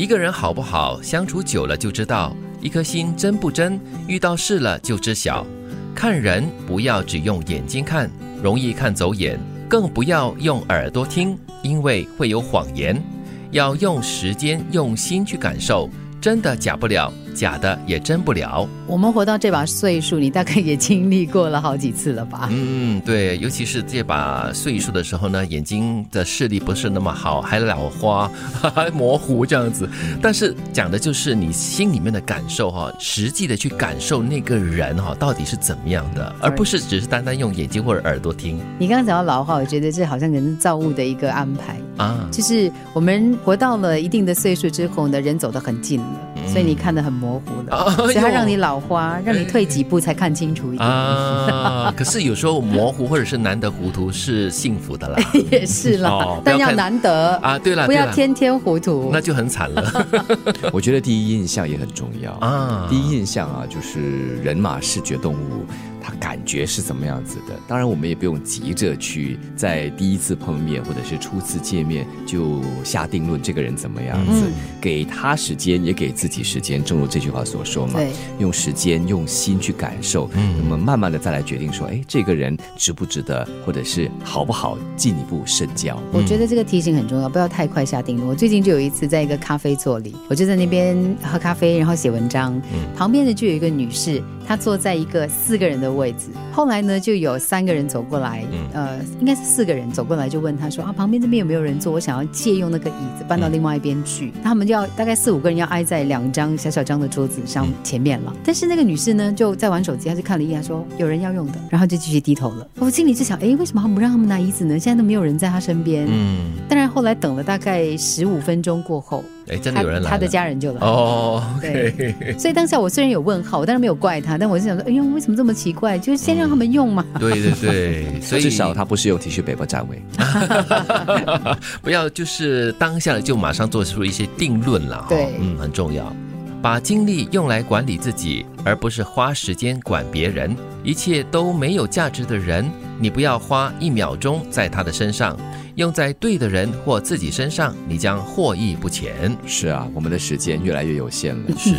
一个人好不好，相处久了就知道；一颗心真不真，遇到事了就知晓。看人不要只用眼睛看，容易看走眼；更不要用耳朵听，因为会有谎言。要用时间、用心去感受，真的假不了。假的也真不了。我们活到这把岁数，你大概也经历过了好几次了吧？嗯，对，尤其是这把岁数的时候呢，眼睛的视力不是那么好，还老花，还 模糊这样子。但是讲的就是你心里面的感受哈，实际的去感受那个人哈到底是怎么样的，而不是只是单单用眼睛或者耳朵听。你刚刚讲到老化，我觉得这好像人造物的一个安排啊，就是我们活到了一定的岁数之后呢，人走得很近了。所以你看得很模糊了，所以它让你老花，让你退几步才看清楚一点。啊，可是有时候模糊或者是难得糊涂是幸福的啦，也是啦，但要难得啊，对了，不要天天糊涂，那就很惨了。我觉得第一印象也很重要啊，第一印象啊，就是人嘛，视觉动物。他感觉是怎么样子的？当然，我们也不用急着去在第一次碰面或者是初次见面就下定论这个人怎么样子。给他时间，也给自己时间。正如这句话所说嘛，用时间、用心去感受，那么慢慢的再来决定说，哎，这个人值不值得，或者是好不好进一步深交。我觉得这个提醒很重要，不要太快下定论。我最近就有一次在一个咖啡座里，我就在那边喝咖啡，然后写文章，旁边的就有一个女士，她坐在一个四个人的。位置，后来呢，就有三个人走过来，呃，应该是四个人走过来，就问他说啊，旁边这边有没有人坐？我想要借用那个椅子搬到另外一边去。他们就要大概四五个人要挨在两张小小张的桌子上前面了。但是那个女士呢，就在玩手机，她就看了一眼，说有人要用的，然后就继续低头了。我心里就想，哎，为什么他不让他们拿椅子呢？现在都没有人在他身边。嗯，当然后来等了大概十五分钟过后。哎，真的有人来，他的家人就来哦。对，所以当下我虽然有问号，我当然没有怪他，但我是想说，哎呦，为什么这么奇怪？就是先让他们用嘛。对对对，所以至少他不是用 T 恤北部站位。不要就是当下就马上做出一些定论了。对，嗯，很重要，把精力用来管理自己，而不是花时间管别人。一切都没有价值的人，你不要花一秒钟在他的身上。用在对的人或自己身上，你将获益不浅。是啊，我们的时间越来越有限了，是，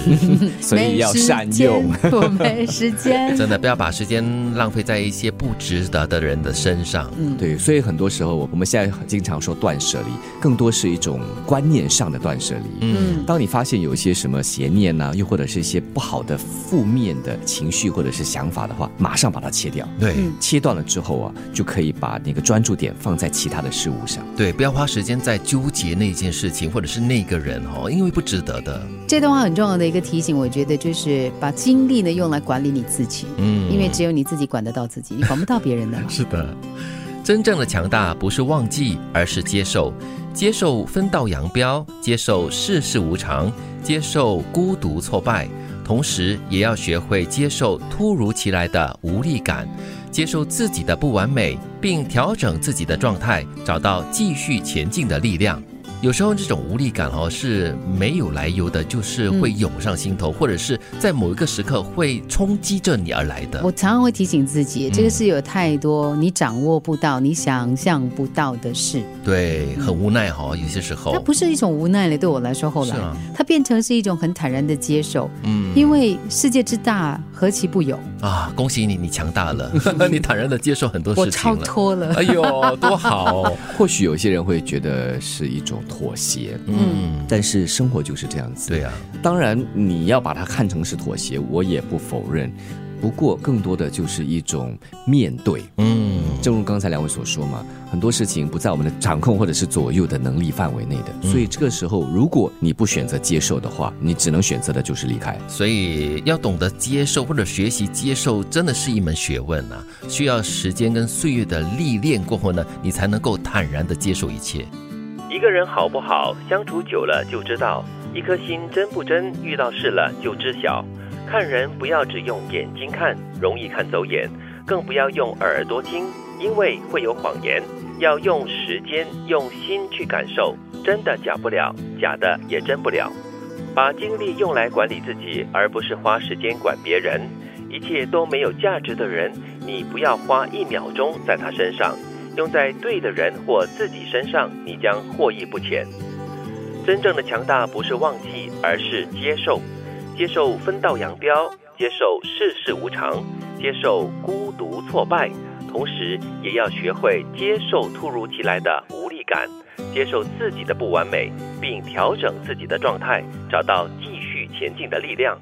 所以要善用。我没时间，真的不要把时间浪费在一些不值得的人的身上。嗯，对，所以很多时候我们现在经常说断舍离，更多是一种观念上的断舍离。嗯，当你发现有一些什么邪念呐，又或者是一些不好的负面的情绪或者是想法的话，马上把它切掉。对，切断了之后啊，就可以把那个专注点放在其他的事。对，不要花时间在纠结那件事情，或者是那个人哦，因为不值得的。这段话很重要的一个提醒，我觉得就是把精力呢用来管理你自己，嗯，因为只有你自己管得到自己，你管不到别人的。是的，真正的强大不是忘记，而是接受，接受分道扬镳，接受世事无常，接受孤独挫败，同时也要学会接受突如其来的无力感。接受自己的不完美，并调整自己的状态，找到继续前进的力量。有时候这种无力感哦是没有来由的，就是会涌上心头，或者是在某一个时刻会冲击着你而来的。我常常会提醒自己，这个是有太多你掌握不到、你想象不到的事。对，很无奈哈，有些时候。它不是一种无奈了，对我来说，后来它变成是一种很坦然的接受。嗯，因为世界之大，何其不有啊！恭喜你，你强大了，你坦然的接受很多事情了。我超脱了，哎呦，多好！或许有些人会觉得是一种。妥协，嗯，但是生活就是这样子，对啊。当然，你要把它看成是妥协，我也不否认。不过，更多的就是一种面对，嗯，正如刚才两位所说嘛，很多事情不在我们的掌控或者是左右的能力范围内的，所以这个时候，如果你不选择接受的话，你只能选择的就是离开。所以，要懂得接受或者学习接受，真的是一门学问啊，需要时间跟岁月的历练过后呢，你才能够坦然的接受一切。一个人好不好，相处久了就知道；一颗心真不真，遇到事了就知晓。看人不要只用眼睛看，容易看走眼；更不要用耳朵听，因为会有谎言。要用时间、用心去感受，真的假不了，假的也真不了。把精力用来管理自己，而不是花时间管别人。一切都没有价值的人，你不要花一秒钟在他身上。用在对的人或自己身上，你将获益不浅。真正的强大不是忘记，而是接受。接受分道扬镳，接受世事无常，接受孤独挫败，同时也要学会接受突如其来的无力感，接受自己的不完美，并调整自己的状态，找到继续前进的力量。